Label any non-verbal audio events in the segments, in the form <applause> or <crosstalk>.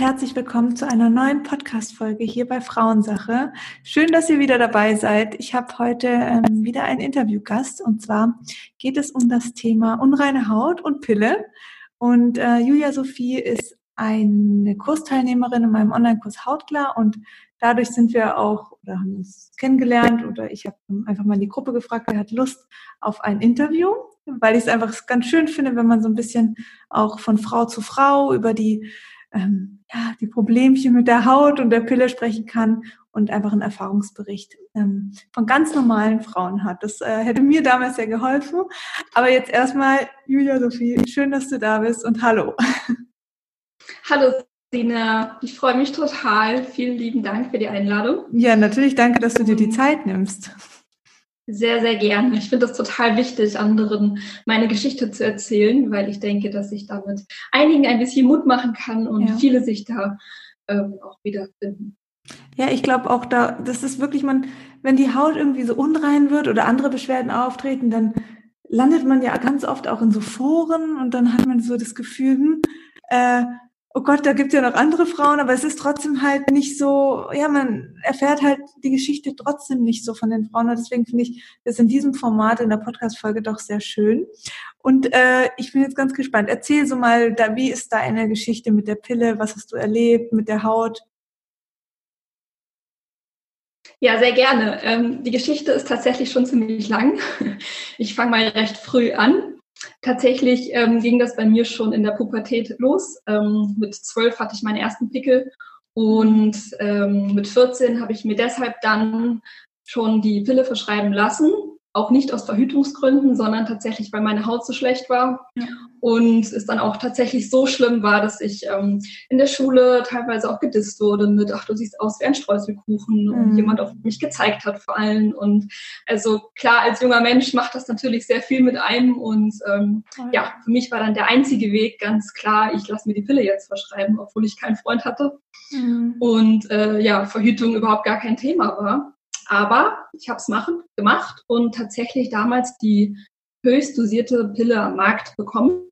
herzlich willkommen zu einer neuen Podcast-Folge hier bei Frauensache. Schön, dass ihr wieder dabei seid. Ich habe heute ähm, wieder einen Interviewgast und zwar geht es um das Thema unreine Haut und Pille. Und äh, Julia Sophie ist eine Kursteilnehmerin in meinem Online-Kurs Hautklar und dadurch sind wir auch oder haben uns kennengelernt oder ich habe einfach mal in die Gruppe gefragt, wer hat Lust auf ein Interview, weil ich es einfach ganz schön finde, wenn man so ein bisschen auch von Frau zu Frau über die ähm, ja, die Problemchen mit der Haut und der Pille sprechen kann und einfach einen Erfahrungsbericht ähm, von ganz normalen Frauen hat. Das äh, hätte mir damals sehr geholfen. Aber jetzt erstmal, Julia Sophie, schön, dass du da bist und hallo. <laughs> Hallo Sina, ich freue mich total. Vielen lieben Dank für die Einladung. Ja, natürlich danke, dass du dir die Zeit nimmst. Sehr, sehr gerne. Ich finde es total wichtig, anderen meine Geschichte zu erzählen, weil ich denke, dass ich damit einigen ein bisschen Mut machen kann und ja. viele sich da ähm, auch wiederfinden. Ja, ich glaube auch da, das ist wirklich man, wenn die Haut irgendwie so unrein wird oder andere Beschwerden auftreten, dann landet man ja ganz oft auch in so Foren und dann hat man so das Gefühl, hm, äh, oh Gott, da gibt es ja noch andere Frauen, aber es ist trotzdem halt nicht so, ja, man erfährt halt die Geschichte trotzdem nicht so von den Frauen. Und deswegen finde ich das in diesem Format in der Podcast-Folge doch sehr schön. Und äh, ich bin jetzt ganz gespannt. Erzähl so mal, da, wie ist deine Geschichte mit der Pille? Was hast du erlebt mit der Haut? Ja, sehr gerne. Ähm, die Geschichte ist tatsächlich schon ziemlich lang. Ich fange mal recht früh an. Tatsächlich ähm, ging das bei mir schon in der Pubertät los. Ähm, mit zwölf hatte ich meinen ersten Pickel und ähm, mit 14 habe ich mir deshalb dann schon die Pille verschreiben lassen, auch nicht aus Verhütungsgründen, sondern tatsächlich, weil meine Haut so schlecht war. Ja. Und es dann auch tatsächlich so schlimm war, dass ich ähm, in der Schule teilweise auch gedisst wurde mit, ach, du siehst aus wie ein Streuselkuchen mhm. und jemand auf mich gezeigt hat vor allem. Und also klar, als junger Mensch macht das natürlich sehr viel mit einem. Und ähm, mhm. ja, für mich war dann der einzige Weg ganz klar, ich lasse mir die Pille jetzt verschreiben, obwohl ich keinen Freund hatte. Mhm. Und äh, ja, Verhütung überhaupt gar kein Thema war. Aber ich habe es gemacht und tatsächlich damals die höchst dosierte Pille am Markt bekommen.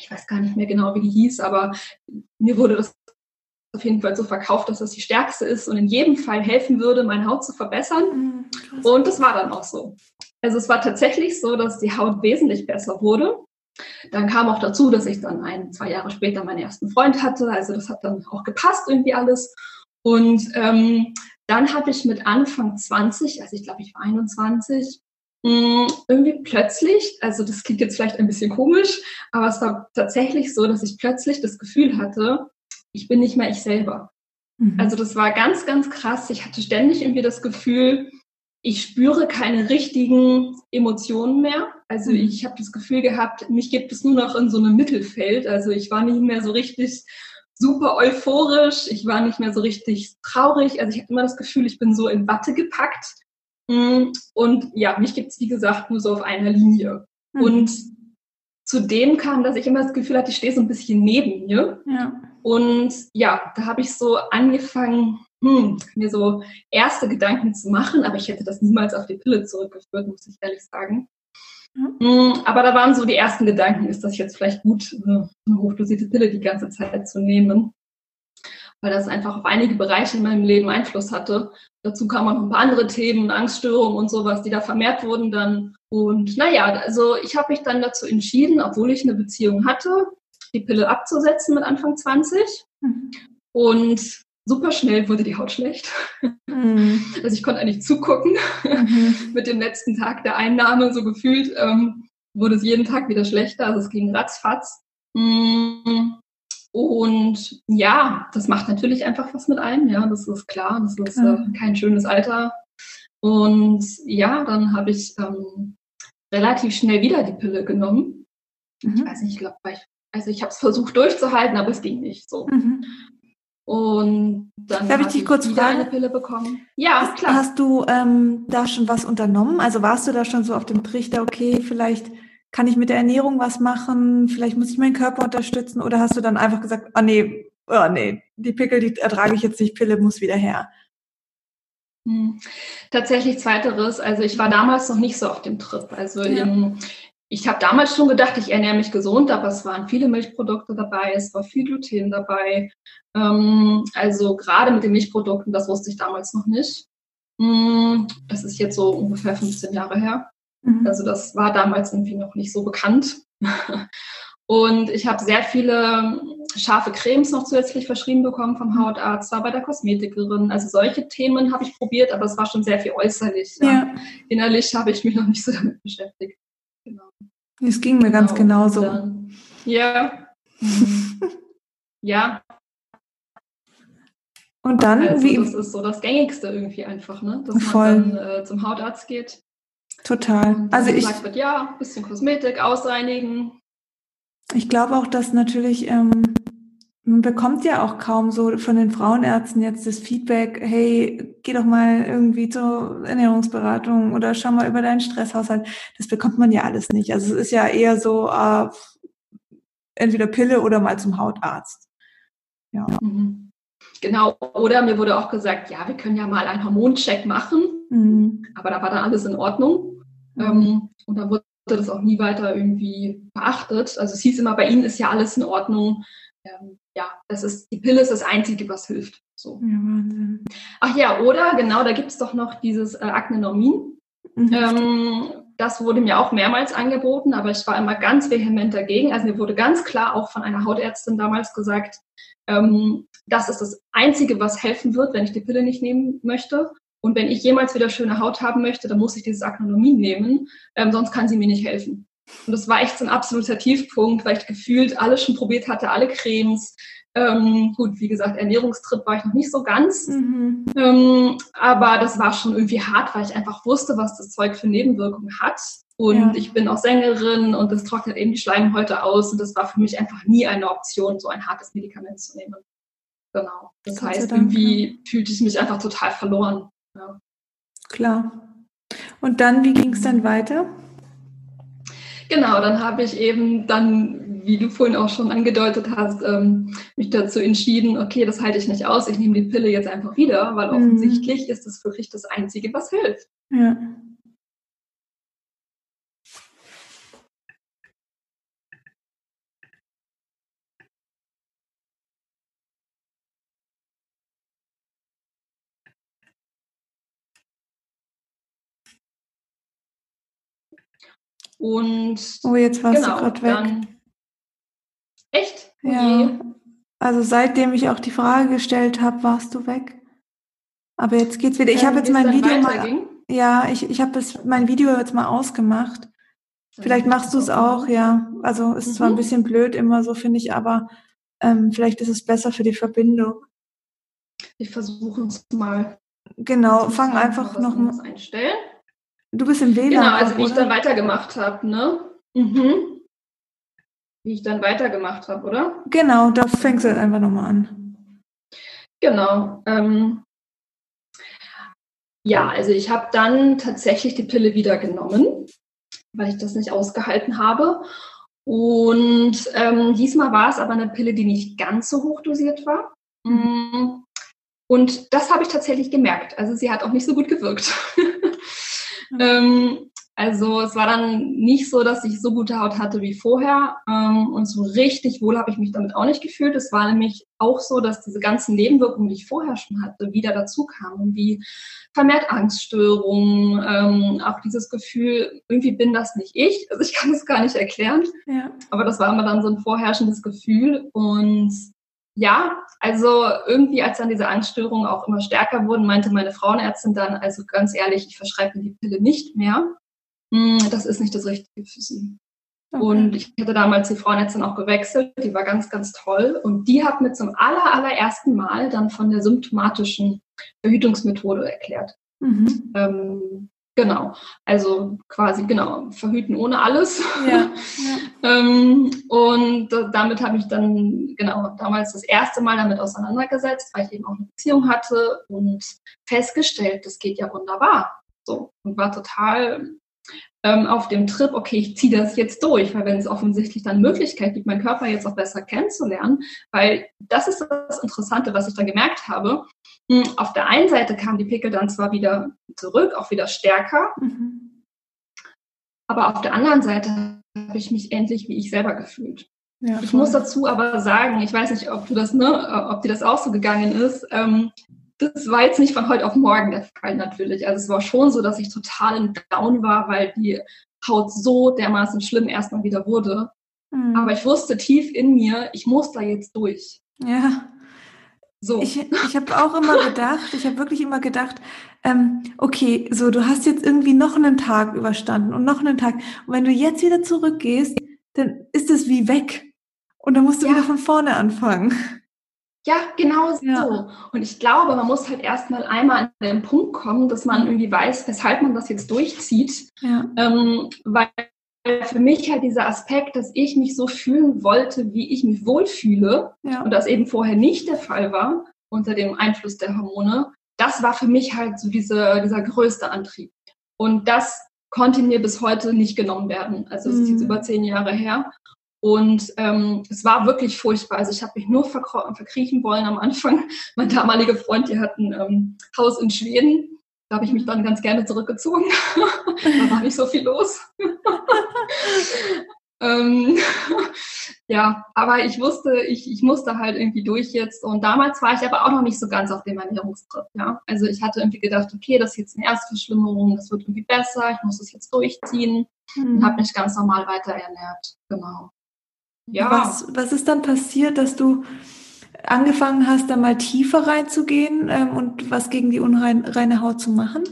Ich weiß gar nicht mehr genau, wie die hieß, aber mir wurde das auf jeden Fall so verkauft, dass das die stärkste ist und in jedem Fall helfen würde, meine Haut zu verbessern. Mhm, und das war dann auch so. Also es war tatsächlich so, dass die Haut wesentlich besser wurde. Dann kam auch dazu, dass ich dann ein, zwei Jahre später meinen ersten Freund hatte. Also das hat dann auch gepasst irgendwie alles. Und ähm, dann habe ich mit Anfang 20, also ich glaube, ich war 21, mh, mm, irgendwie plötzlich, also das klingt jetzt vielleicht ein bisschen komisch, aber es war tatsächlich so, dass ich plötzlich das Gefühl hatte, ich bin nicht mehr ich selber. Mhm. Also das war ganz, ganz krass. Ich hatte ständig irgendwie das Gefühl, ich spüre keine richtigen Emotionen mehr. Also mhm. ich habe das Gefühl gehabt, mich gibt es nur noch in so einem Mittelfeld. Also ich war nicht mehr so richtig super euphorisch, ich war nicht mehr so richtig traurig. Also ich hatte immer das Gefühl, ich bin so in Watte gepackt. Mm, und ja, mich gibt es, wie gesagt, nur so auf einer Linie. Mhm. Und zudem kam, dass ich immer das Gefühl hatte, ich stehe so ein bisschen neben mir. Ja. Und ja, da habe ich so angefangen, hm, mir so erste Gedanken zu machen, aber ich hätte das niemals auf die Pille zurückgeführt, muss ich ehrlich sagen. Mhm. Aber da waren so die ersten Gedanken, ist das jetzt vielleicht gut, eine hochdosierte Pille die ganze Zeit zu nehmen? Weil das einfach auf einige Bereiche in meinem Leben Einfluss hatte. Dazu kamen auch noch ein paar andere Themen, Angststörungen und sowas, die da vermehrt wurden dann. Und naja, also ich habe mich dann dazu entschieden, obwohl ich eine Beziehung hatte, die Pille abzusetzen mit Anfang 20. Mhm. Und super schnell wurde die Haut schlecht. Mhm. Also ich konnte eigentlich zugucken. Mhm. Mit dem letzten Tag der Einnahme so gefühlt ähm, wurde es jeden Tag wieder schlechter. Also es ging ratzfatz. Mm. Und ja, das macht natürlich einfach was mit einem. Ja, das ist klar. Das ist äh, kein schönes Alter. Und ja, dann habe ich ähm, relativ schnell wieder die Pille genommen. Mhm. Ich weiß nicht, ich glaube, also ich habe es versucht durchzuhalten, aber es ging nicht so. Mhm. Und dann Darf ich dich kurz wieder fragen? eine Pille bekommen. Ja, hast, klar. Hast du ähm, da schon was unternommen? Also warst du da schon so auf dem Trichter, okay, vielleicht kann ich mit der Ernährung was machen, vielleicht muss ich meinen Körper unterstützen oder hast du dann einfach gesagt, ah oh, nee, oh nee, die Pickel, die ertrage ich jetzt nicht, Pille muss wieder her? Hm. Tatsächlich zweiteres. Also ich war damals noch nicht so auf dem Trip. Also ja. in, ich habe damals schon gedacht, ich ernähre mich gesund, aber es waren viele Milchprodukte dabei, es war viel Gluten dabei. Ähm, also gerade mit den Milchprodukten, das wusste ich damals noch nicht. Mm, das ist jetzt so ungefähr 15 Jahre her. Mhm. Also das war damals irgendwie noch nicht so bekannt. <laughs> Und ich habe sehr viele scharfe Cremes noch zusätzlich verschrieben bekommen vom. Hautarzt, war bei der Kosmetikerin. Also solche Themen habe ich probiert, aber es war schon sehr viel äußerlich. Ja. Innerlich habe ich mich noch nicht so damit beschäftigt. Es ging mir genau. ganz genauso. Dann, ja. Mhm. ja. Und dann, also, wie? Das ist so das Gängigste irgendwie einfach, ne? Dass Voll. man dann äh, zum Hautarzt geht. Total. Also ich gesagt wird, ja, bisschen Kosmetik ausreinigen. Ich glaube auch, dass natürlich ähm, man bekommt ja auch kaum so von den Frauenärzten jetzt das Feedback, hey, geh doch mal irgendwie zur Ernährungsberatung oder schau mal über deinen Stresshaushalt. Das bekommt man ja alles nicht. Also es ist ja eher so, äh, entweder Pille oder mal zum Hautarzt. Ja. Mhm. Genau. Oder mir wurde auch gesagt, ja, wir können ja mal einen Hormoncheck machen. Mhm. Aber da war dann alles in Ordnung. Mhm. Ähm, und da wurde das auch nie weiter irgendwie beachtet. Also es hieß immer, bei Ihnen ist ja alles in Ordnung ähm, ja, das ist, die Pille ist das Einzige, was hilft. So. Ja, Wahnsinn. Ach ja, oder genau, da gibt es doch noch dieses äh, Aknenormin. Mhm. Ähm, das wurde mir auch mehrmals angeboten, aber ich war immer ganz vehement dagegen. Also mir wurde ganz klar auch von einer Hautärztin damals gesagt, ähm, das ist das Einzige, was helfen wird, wenn ich die Pille nicht nehmen möchte. Und wenn ich jemals wieder schöne Haut haben möchte, dann muss ich dieses Aknonomin nehmen, ähm, sonst kann sie mir nicht helfen. Und das war echt so ein absoluter Tiefpunkt, weil ich gefühlt alles schon probiert hatte, alle Cremes. Ähm, gut, wie gesagt, Ernährungstrip war ich noch nicht so ganz. Mhm. Ähm, aber das war schon irgendwie hart, weil ich einfach wusste, was das Zeug für Nebenwirkungen hat. Und ja. ich bin auch Sängerin und das trocknet eben die Schleimhäute aus. Und das war für mich einfach nie eine Option, so ein hartes Medikament zu nehmen. Genau. Das Gott heißt, irgendwie fühlte ich mich einfach total verloren. Ja. Klar. Und dann, wie ging es dann weiter? Genau, dann habe ich eben dann, wie du vorhin auch schon angedeutet hast, ähm, mich dazu entschieden, okay, das halte ich nicht aus, ich nehme die Pille jetzt einfach wieder, weil mhm. offensichtlich ist es wirklich das Einzige, was hilft. Ja. Und oh, jetzt warst genau, du gerade weg. Dann, echt? Okay. Ja. Also seitdem ich auch die Frage gestellt habe, warst du weg. Aber jetzt geht's wieder. Ich ähm, habe jetzt mein Video mal. Ja, ich, ich habe mein Video jetzt mal ausgemacht. Vielleicht machst du es auch, ja. Also es ist mhm. zwar ein mhm. bisschen blöd immer so, finde ich, aber ähm, vielleicht ist es besser für die Verbindung. Ich versuche es mal. Genau, fang einfach noch mal einstellen. Du bist im WLAN. Genau, also wie oder? ich dann weitergemacht habe, ne? Mhm. Wie ich dann weitergemacht habe, oder? Genau, da fängst du halt einfach nochmal an. Genau. Ähm, ja, also ich habe dann tatsächlich die Pille wieder genommen, weil ich das nicht ausgehalten habe. Und ähm, diesmal war es aber eine Pille, die nicht ganz so hoch dosiert war. Mhm. Und das habe ich tatsächlich gemerkt. Also sie hat auch nicht so gut gewirkt. <laughs> Ähm, also es war dann nicht so, dass ich so gute Haut hatte wie vorher. Ähm, und so richtig wohl habe ich mich damit auch nicht gefühlt. Es war nämlich auch so, dass diese ganzen Nebenwirkungen, die ich vorher schon hatte, wieder dazu kamen, wie vermehrt Angststörungen, ähm, auch dieses Gefühl, irgendwie bin das nicht ich. Also ich kann es gar nicht erklären. Ja. Aber das war immer dann so ein vorherrschendes Gefühl. Und ja, also irgendwie, als dann diese Angststörungen auch immer stärker wurden, meinte meine Frauenärztin dann, also ganz ehrlich, ich verschreibe mir die Pille nicht mehr. Hm, das ist nicht das Richtige für sie. Okay. Und ich hatte damals die Frauenärztin auch gewechselt, die war ganz, ganz toll. Und die hat mir zum aller, allerersten Mal dann von der symptomatischen Verhütungsmethode erklärt. Mhm. Ähm, Genau, also quasi genau verhüten ohne alles. Ja, ja. <laughs> ähm, und damit habe ich dann genau damals das erste Mal damit auseinandergesetzt, weil ich eben auch eine Beziehung hatte und festgestellt, das geht ja wunderbar. So und war total ähm, auf dem Trip, okay, ich ziehe das jetzt durch, weil wenn es offensichtlich dann Möglichkeit gibt, meinen Körper jetzt auch besser kennenzulernen, weil das ist das Interessante, was ich dann gemerkt habe. Hm, auf der einen Seite kamen die Pickel dann zwar wieder zurück, auch wieder stärker, mhm. aber auf der anderen Seite habe ich mich endlich wie ich selber gefühlt. Ja, ich muss dazu aber sagen, ich weiß nicht, ob du das, ne, ob dir das auch so gegangen ist. Ähm, das war jetzt nicht von heute auf morgen der Fall natürlich. Also es war schon so, dass ich total in Down war, weil die Haut so dermaßen schlimm erstmal wieder wurde. Mhm. Aber ich wusste tief in mir, ich muss da jetzt durch. Ja. So. Ich, ich habe auch immer gedacht, ich habe wirklich immer gedacht, ähm, okay, so du hast jetzt irgendwie noch einen Tag überstanden und noch einen Tag. Und wenn du jetzt wieder zurückgehst, dann ist es wie weg. Und dann musst du ja. wieder von vorne anfangen. Ja, genau ja. so. Und ich glaube, man muss halt erstmal einmal an den Punkt kommen, dass man irgendwie weiß, weshalb man das jetzt durchzieht. Ja. Ähm, weil für mich halt dieser Aspekt, dass ich mich so fühlen wollte, wie ich mich wohlfühle ja. und das eben vorher nicht der Fall war unter dem Einfluss der Hormone, das war für mich halt so diese, dieser größte Antrieb. Und das konnte mir bis heute nicht genommen werden. Also es mhm. ist jetzt mhm. über zehn Jahre her. Und ähm, es war wirklich furchtbar. Also ich habe mich nur verkriechen wollen am Anfang. <laughs> Mein damaliger Freund, der hat ein ähm, Haus in Schweden. Da habe ich mich dann ganz gerne zurückgezogen. <laughs> da war nicht so viel los. <laughs> ähm, ja, aber ich wusste, ich, ich musste halt irgendwie durch jetzt. Und damals war ich aber auch noch nicht so ganz auf dem Ernährungstrip. Ja? Also ich hatte irgendwie gedacht, okay, das ist jetzt eine Erstverschlimmerung, das wird irgendwie besser, ich muss das jetzt durchziehen. Mhm. Und habe mich ganz normal weiter ernährt. Genau. Ja. Was, was ist dann passiert, dass du angefangen hast, da mal tiefer reinzugehen ähm, und was gegen die unreine Haut zu machen?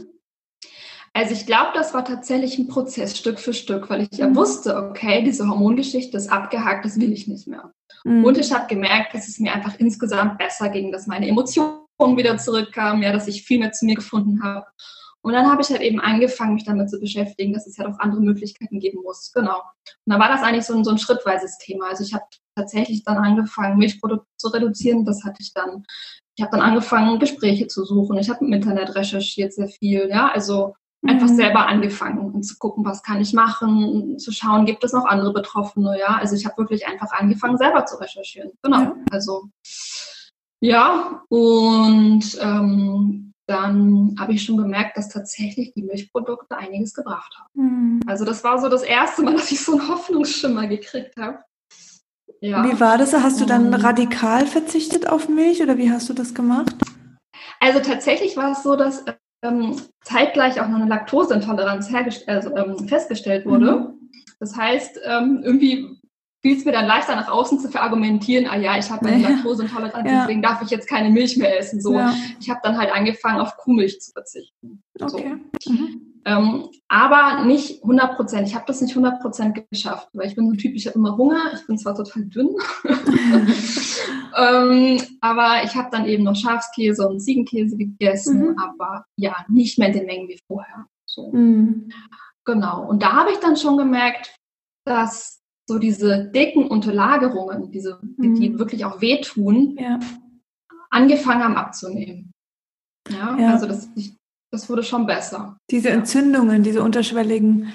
Also ich glaube, das war tatsächlich ein Prozess Stück für Stück, weil ich ja mhm. wusste, okay, diese Hormongeschichte ist abgehakt, das will ich nicht mehr. Mhm. Und ich habe gemerkt, dass es mir einfach insgesamt besser ging, dass meine Emotionen wieder zurückkamen, ja, dass ich viel mehr zu mir gefunden habe. Und dann habe ich halt eben angefangen, mich damit zu beschäftigen, dass es ja halt auch andere Möglichkeiten geben muss. Genau. Und dann war das eigentlich so ein, so ein schrittweises Thema. Also ich habe tatsächlich dann angefangen, Milchprodukte zu reduzieren. Das hatte ich dann. Ich habe dann angefangen, Gespräche zu suchen. Ich habe im Internet recherchiert sehr viel. Ja, also einfach mhm. selber angefangen und zu gucken, was kann ich machen, zu schauen, gibt es noch andere Betroffene. Ja, also ich habe wirklich einfach angefangen, selber zu recherchieren. Genau. Ja. Also ja, und ähm, dann habe ich schon gemerkt, dass tatsächlich die Milchprodukte einiges gebracht haben. Mhm. Also das war so das erste Mal, <laughs> dass ich so einen Hoffnungsschimmer gekriegt habe. Ja. Wie war das? Hast du dann radikal verzichtet auf Milch oder wie hast du das gemacht? Also tatsächlich war es so, dass ähm, zeitgleich auch noch eine Laktoseintoleranz also, ähm, festgestellt wurde. Mhm. Das heißt, ähm, irgendwie fiel es mir dann leichter nach außen zu verargumentieren, ah ja, ich habe eine Laktoseintoleranz, ja. deswegen darf ich jetzt keine Milch mehr essen. So, ja. ich habe dann halt angefangen, auf Kuhmilch zu verzichten. Okay. So. Mhm. Ähm, aber nicht 100 Prozent. Ich habe das nicht 100 Prozent geschafft, weil ich bin so ein Typ, ich habe immer Hunger. Ich bin zwar total dünn, <laughs> ähm, aber ich habe dann eben noch Schafskäse und Ziegenkäse gegessen, mhm. aber ja, nicht mehr in den Mengen wie vorher. So. Mhm. Genau. Und da habe ich dann schon gemerkt, dass so diese dicken Unterlagerungen, diese, mhm. die wirklich auch wehtun, ja. angefangen haben abzunehmen. Ja, ja. also das, das wurde schon besser. Diese Entzündungen, diese unterschwelligen,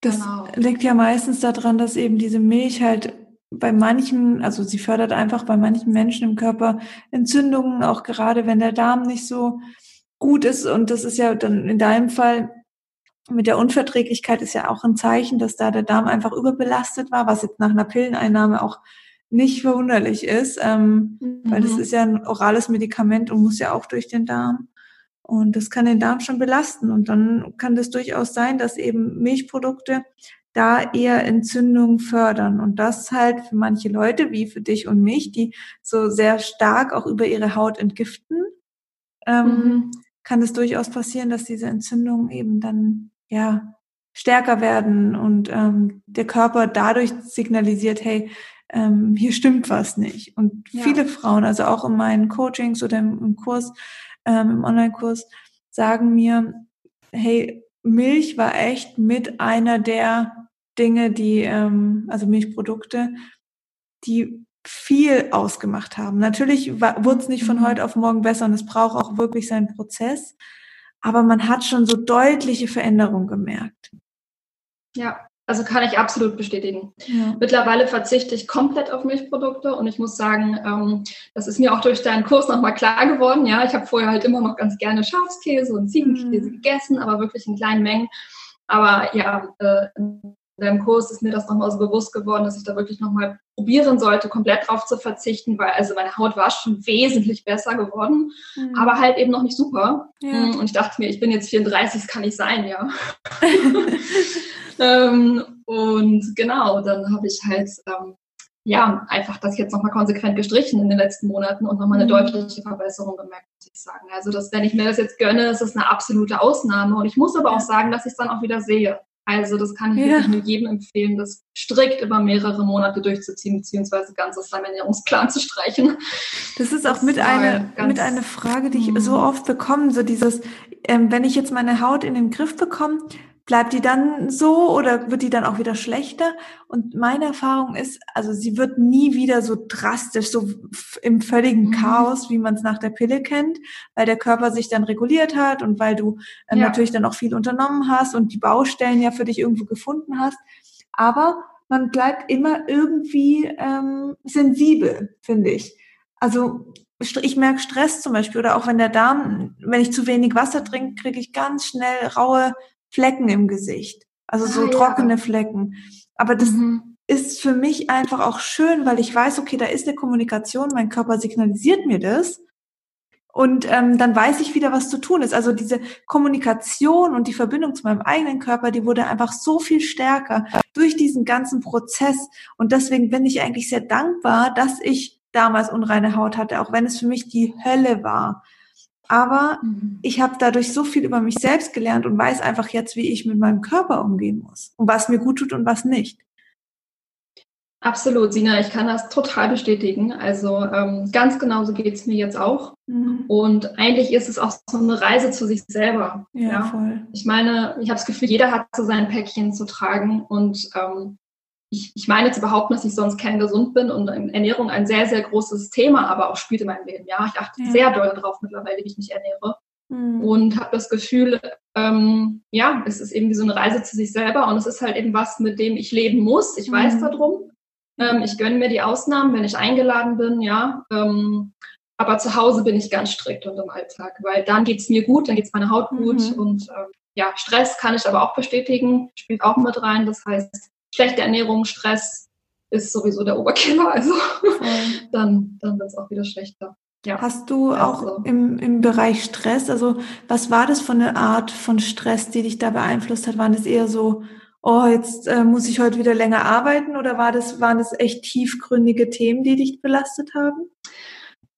das genau. liegt ja meistens daran, dass eben diese Milch halt bei manchen, also sie fördert einfach bei manchen Menschen im Körper Entzündungen, auch gerade wenn der Darm nicht so gut ist. Und das ist ja dann in deinem Fall mit der Unverträglichkeit ist ja auch ein Zeichen, dass da der Darm einfach überbelastet war, was jetzt nach einer Pilleneinnahme auch nicht verwunderlich ist, ähm, mhm. weil das ist ja ein orales Medikament und muss ja auch durch den Darm. Und das kann den Darm schon belasten. Und dann kann das durchaus sein, dass eben Milchprodukte da eher Entzündungen fördern. Und das halt für manche Leute, wie für dich und mich, die so sehr stark auch über ihre Haut entgiften, ähm, mhm. kann es durchaus passieren, dass diese Entzündungen eben dann ja, stärker werden und ähm, der Körper dadurch signalisiert, hey, ähm, hier stimmt was nicht. Und ja. viele Frauen, also auch in meinen Coachings oder im, im Kurs, ähm, im Online-Kurs, sagen mir, hey, Milch war echt mit einer der Dinge, die, ähm, also Milchprodukte, die viel ausgemacht haben. Natürlich wurde es nicht von mhm. heute auf morgen besser und es braucht auch wirklich seinen Prozess aber man hat schon so deutliche Veränderungen gemerkt. Ja, also kann ich absolut bestätigen. Ja. Mittlerweile verzichte ich komplett auf Milchprodukte und ich muss sagen, ähm, das ist mir auch durch deinen Kurs nochmal klar geworden. Ja, ich habe vorher halt immer noch ganz gerne Schafskäse und Ziegenkäse mhm. gegessen, aber wirklich in kleinen Mengen. Aber ja, äh, deinem Kurs ist mir das nochmal so bewusst geworden, dass ich da wirklich nochmal probieren sollte, komplett drauf zu verzichten, weil also meine Haut war schon wesentlich besser geworden, mhm. aber halt eben noch nicht super. Ja. Mm, und ich dachte mir, ich bin jetzt 34, das kann nicht sein, ja. <laughs> <laughs> ähm, und genau, dann habe ich halt ähm, ja, einfach das jetzt nochmal konsequent gestrichen in den letzten Monaten und nochmal eine mhm. deutliche Verbesserung gemerkt, muss ich sagen. Also, dass, wenn ich mir das jetzt gönne, ist das eine absolute Ausnahme. Und ich muss aber auch sagen, dass ich es dann auch wieder sehe. Also, das kann ich ja. wirklich nur jedem empfehlen, das strikt über mehrere Monate durchzuziehen, beziehungsweise ganz aus seinem Ernährungsplan zu streichen. Das ist auch das mit einer, mit einer Frage, die ich so mhm. oft bekomme, so dieses, ähm, wenn ich jetzt meine Haut in den Griff bekomme, bleibt die dann so oder wird die dann auch wieder schlechter? Und meine Erfahrung ist, also sie wird nie wieder so drastisch, so im völligen mhm. Chaos, wie man es nach der Pille kennt, weil der Körper sich dann reguliert hat und weil du äh, ja. natürlich dann auch viel unternommen hast und die Baustellen ja für dich irgendwo gefunden hast. Aber man bleibt immer irgendwie ähm, sensibel, finde ich. Also ich merke Stress zum Beispiel oder auch wenn der Darm, wenn ich zu wenig Wasser trinke, kriege ich ganz schnell raue Flecken im Gesicht. Also so ah, trockene ja. Flecken. Aber das mhm. ist für mich einfach auch schön, weil ich weiß, okay, da ist eine Kommunikation, mein Körper signalisiert mir das. Und ähm, dann weiß ich wieder, was zu tun ist. Also diese Kommunikation und die Verbindung zu meinem eigenen Körper, die wurde einfach so viel stärker durch diesen ganzen Prozess. Und deswegen bin ich eigentlich sehr dankbar, dass ich damals unreine Haut hatte, auch wenn es für mich die Hölle war. Aber mhm. ich habe dadurch so viel über mich selbst gelernt und weiß einfach jetzt, wie ich mit meinem Körper umgehen muss und was mir gut tut und was nicht. Absolut, Sina, ich kann das total bestätigen. Also ähm, ganz genauso geht es mir jetzt auch. Mhm. Und eigentlich ist es auch so eine Reise zu sich selber. Ja, ja. voll. Ich meine, ich habe das Gefühl, jeder hat so sein Päckchen zu tragen. Und ähm, ich, ich meine zu behaupten, dass ich sonst kerngesund bin und Ernährung ein sehr, sehr großes Thema aber auch spielt in meinem Leben. Ja, ich achte ja. sehr doll darauf mittlerweile, wie ich mich ernähre. Mhm. Und habe das Gefühl, ähm, ja, es ist eben wie so eine Reise zu sich selber und es ist halt eben was, mit dem ich leben muss. Ich mhm. weiß darum. Ähm, ich gönne mir die Ausnahmen, wenn ich eingeladen bin, ja. Ähm, aber zu Hause bin ich ganz strikt und im Alltag, weil dann geht's mir gut, dann geht's meiner Haut gut mhm. und ähm, ja, Stress kann ich aber auch bestätigen, spielt auch mit rein. Das heißt, schlechte Ernährung, Stress ist sowieso der Oberkiller. Also dann, dann wird es auch wieder schlechter. Ja. Hast du auch also. im, im Bereich Stress, also was war das für eine Art von Stress, die dich da beeinflusst hat? Waren das eher so, oh, jetzt äh, muss ich heute wieder länger arbeiten oder war das, waren das echt tiefgründige Themen, die dich belastet haben?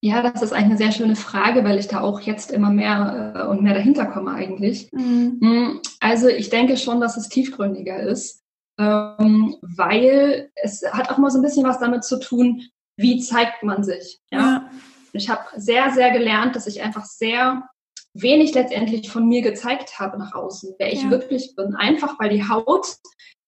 Ja, das ist eigentlich eine sehr schöne Frage, weil ich da auch jetzt immer mehr äh, und mehr dahinter komme eigentlich. Mhm. Mm, also ich denke schon, dass es tiefgründiger ist ähm, weil es hat auch mal so ein bisschen was damit zu tun, wie zeigt man sich. Ja? ja. Ich habe sehr, sehr gelernt, dass ich einfach sehr wenig letztendlich von mir gezeigt habe nach außen, wer ich ja. wirklich bin. Einfach weil die Haut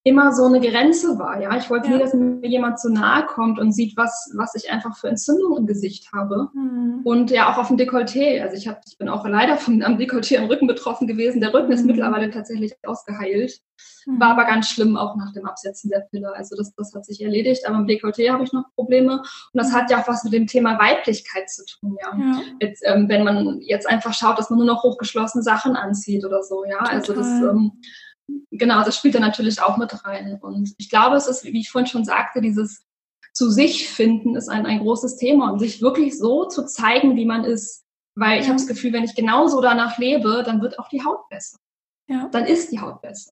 immer so eine Grenze war. Ja, ich wollte ja. nie, dass mir jemand zu nahe kommt und sieht, was, was ich einfach für Entzündungen im Gesicht habe. Mhm. Und ja, auch auf dem Dekolleté. Also ich, hab, ich bin auch leider vom, am Dekolleté am Rücken betroffen gewesen. Der Rücken mhm. ist mittlerweile tatsächlich ausgeheilt. Mhm. War aber ganz schlimm auch nach dem Absetzen der Pille. Also das, das hat sich erledigt. Aber im Dekolleté habe ich noch Probleme. Und das hat ja auch was mit dem Thema Weiblichkeit zu tun. Ja, ja. Jetzt, ähm, wenn man jetzt einfach schaut, dass man nur noch hochgeschlossene Sachen anzieht oder so. Ja, Total. also das ähm, genau, das spielt da natürlich auch mit rein. Und ich glaube, es ist, wie ich vorhin schon sagte, dieses zu sich finden ist ein, ein großes Thema und sich wirklich so zu zeigen, wie man ist. Weil ich habe das Gefühl, wenn ich genauso danach lebe, dann wird auch die Haut besser. Ja. Dann ist die Haut besser.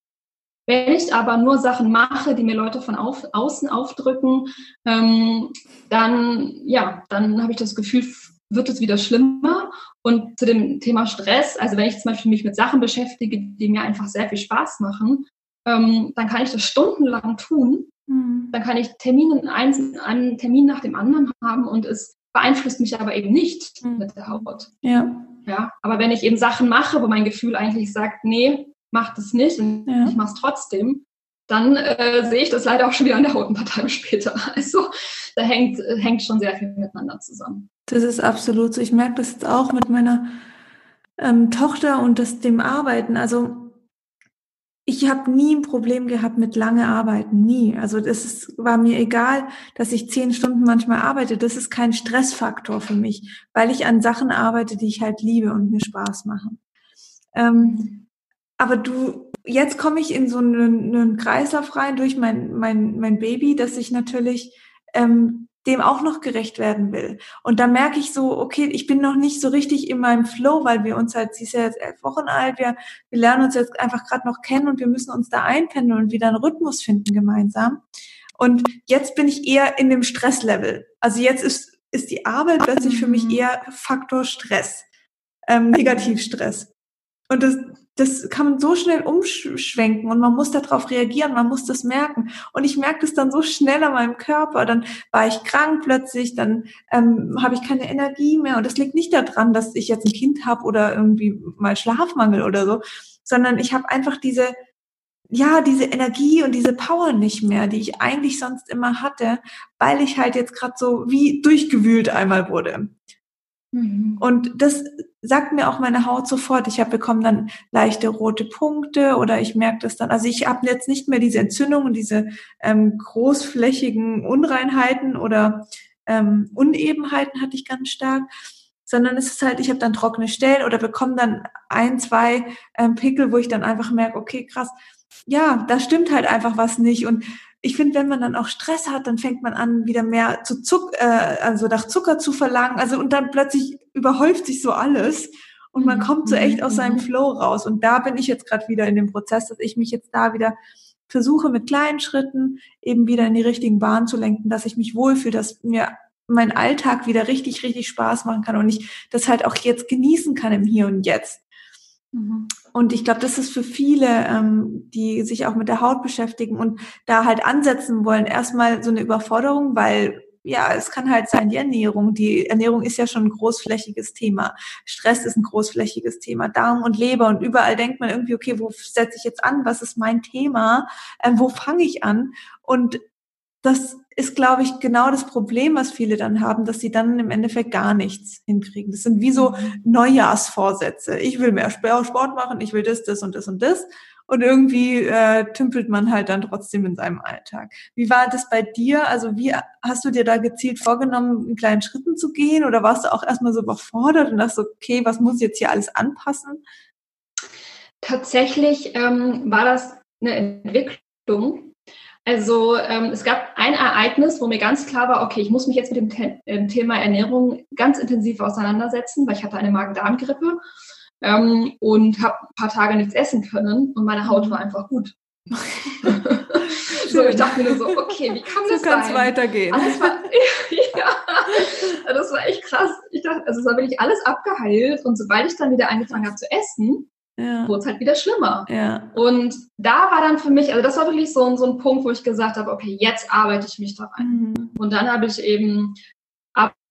Wenn ich aber nur Sachen mache, die mir Leute von auf, außen aufdrücken, ähm, dann, ja, dann habe ich das Gefühl, wird es wieder schlimmer. Und zu dem Thema Stress, also wenn ich zum Beispiel mich mit Sachen beschäftige, die mir einfach sehr viel Spaß machen, ähm, dann kann ich das stundenlang tun. Mhm. Dann kann ich Termine, einen, einen Termin nach dem anderen haben und es beeinflusst mich aber eben nicht mhm. mit der Haut. Ja. Ja, aber wenn ich eben Sachen mache, wo mein Gefühl eigentlich sagt, nee, mach das nicht und ja. ich mach's trotzdem, dann äh, sehe ich das leider auch schon wieder an der Haut ein paar Tage später. <laughs> Also da hängt, hängt schon sehr viel miteinander zusammen. Das ist absolut so. Ich merke das jetzt auch mit meiner ähm, Tochter und das, dem Arbeiten. Also ich habe nie ein Problem gehabt mit lange Arbeiten, nie. Also das war mir egal, dass ich zehn Stunden manchmal arbeite. Das ist kein Stressfaktor für mich, weil ich an Sachen arbeite, die ich halt liebe und mir Spaß machen. Ähm, aber du, jetzt komme ich in so einen, einen Kreislauf rein durch mein, mein, mein Baby, dass ich natürlich ähm, dem auch noch gerecht werden will. Und da merke ich so, okay, ich bin noch nicht so richtig in meinem Flow, weil wir uns halt, sie ist ja jetzt elf Wochen alt, wir, wir lernen uns jetzt einfach gerade noch kennen und wir müssen uns da einpendeln und wieder einen Rhythmus finden gemeinsam. Und jetzt bin ich eher in dem Stresslevel. Also jetzt ist, ist die Arbeit plötzlich für mich mhm. eher Faktor Stress, ähm, Negativstress. Und das, das kann man so schnell umschwenken und man muss darauf reagieren, man muss das merken. Und ich merke das dann so schnell an meinem Körper. Dann war ich krank plötzlich, dann ähm, habe ich keine Energie mehr. Und das liegt nicht daran, dass ich jetzt ein Kind habe oder irgendwie mal Schlafmangel oder so, sondern ich habe einfach diese, ja, diese Energie und diese Power nicht mehr, die ich eigentlich sonst immer hatte, weil ich halt jetzt gerade so wie durchgewühlt einmal wurde. Mhm. Und das sagt mir auch meine Haut sofort. Ich habe bekommen dann leichte rote Punkte oder ich merke das dann. Also ich habe jetzt nicht mehr diese Entzündungen, diese ähm, großflächigen Unreinheiten oder ähm, Unebenheiten hatte ich ganz stark, sondern es ist halt, ich habe dann trockene Stellen oder bekomme dann ein, zwei ähm, Pickel, wo ich dann einfach merke, okay, krass, ja, da stimmt halt einfach was nicht. Und ich finde, wenn man dann auch Stress hat, dann fängt man an, wieder mehr zu Zuck, äh, also nach Zucker zu verlangen. Also und dann plötzlich überhäuft sich so alles und man mhm. kommt so echt aus seinem mhm. Flow raus. Und da bin ich jetzt gerade wieder in dem Prozess, dass ich mich jetzt da wieder versuche, mit kleinen Schritten eben wieder in die richtigen Bahnen zu lenken, dass ich mich wohlfühle, dass mir mein Alltag wieder richtig, richtig Spaß machen kann und ich das halt auch jetzt genießen kann im Hier und Jetzt. Mhm. Und ich glaube, das ist für viele, ähm, die sich auch mit der Haut beschäftigen und da halt ansetzen wollen, erstmal so eine Überforderung, weil ja, es kann halt sein, die Ernährung. Die Ernährung ist ja schon ein großflächiges Thema. Stress ist ein großflächiges Thema. Darm und Leber und überall denkt man irgendwie, okay, wo setze ich jetzt an? Was ist mein Thema? Ähm, wo fange ich an? Und das ist, glaube ich, genau das Problem, was viele dann haben, dass sie dann im Endeffekt gar nichts hinkriegen. Das sind wie so mhm. Neujahrsvorsätze. Ich will mehr Sport machen, ich will das, das und das und das. Und irgendwie äh, tümpelt man halt dann trotzdem in seinem Alltag. Wie war das bei dir? Also wie hast du dir da gezielt vorgenommen, in kleinen Schritten zu gehen? Oder warst du auch erstmal so überfordert und dachtest, okay, was muss ich jetzt hier alles anpassen? Tatsächlich ähm, war das eine Entwicklung, also ähm, es gab ein Ereignis, wo mir ganz klar war, okay, ich muss mich jetzt mit dem The ähm, Thema Ernährung ganz intensiv auseinandersetzen, weil ich hatte eine Magen-Darm-Grippe ähm, und habe ein paar Tage nichts essen können und meine Haut war einfach gut. <laughs> so, ich dachte mir nur so, okay, wie kann das so sein? So weitergehen. Also war, <laughs> ja, das war echt krass. Ich dachte, also es war wirklich alles abgeheilt und sobald ich dann wieder angefangen habe zu essen, ja. wurde es halt wieder schlimmer. Ja. Und da war dann für mich, also das war wirklich so, so ein Punkt, wo ich gesagt habe, okay, jetzt arbeite ich mich da rein. Mhm. Und dann habe ich eben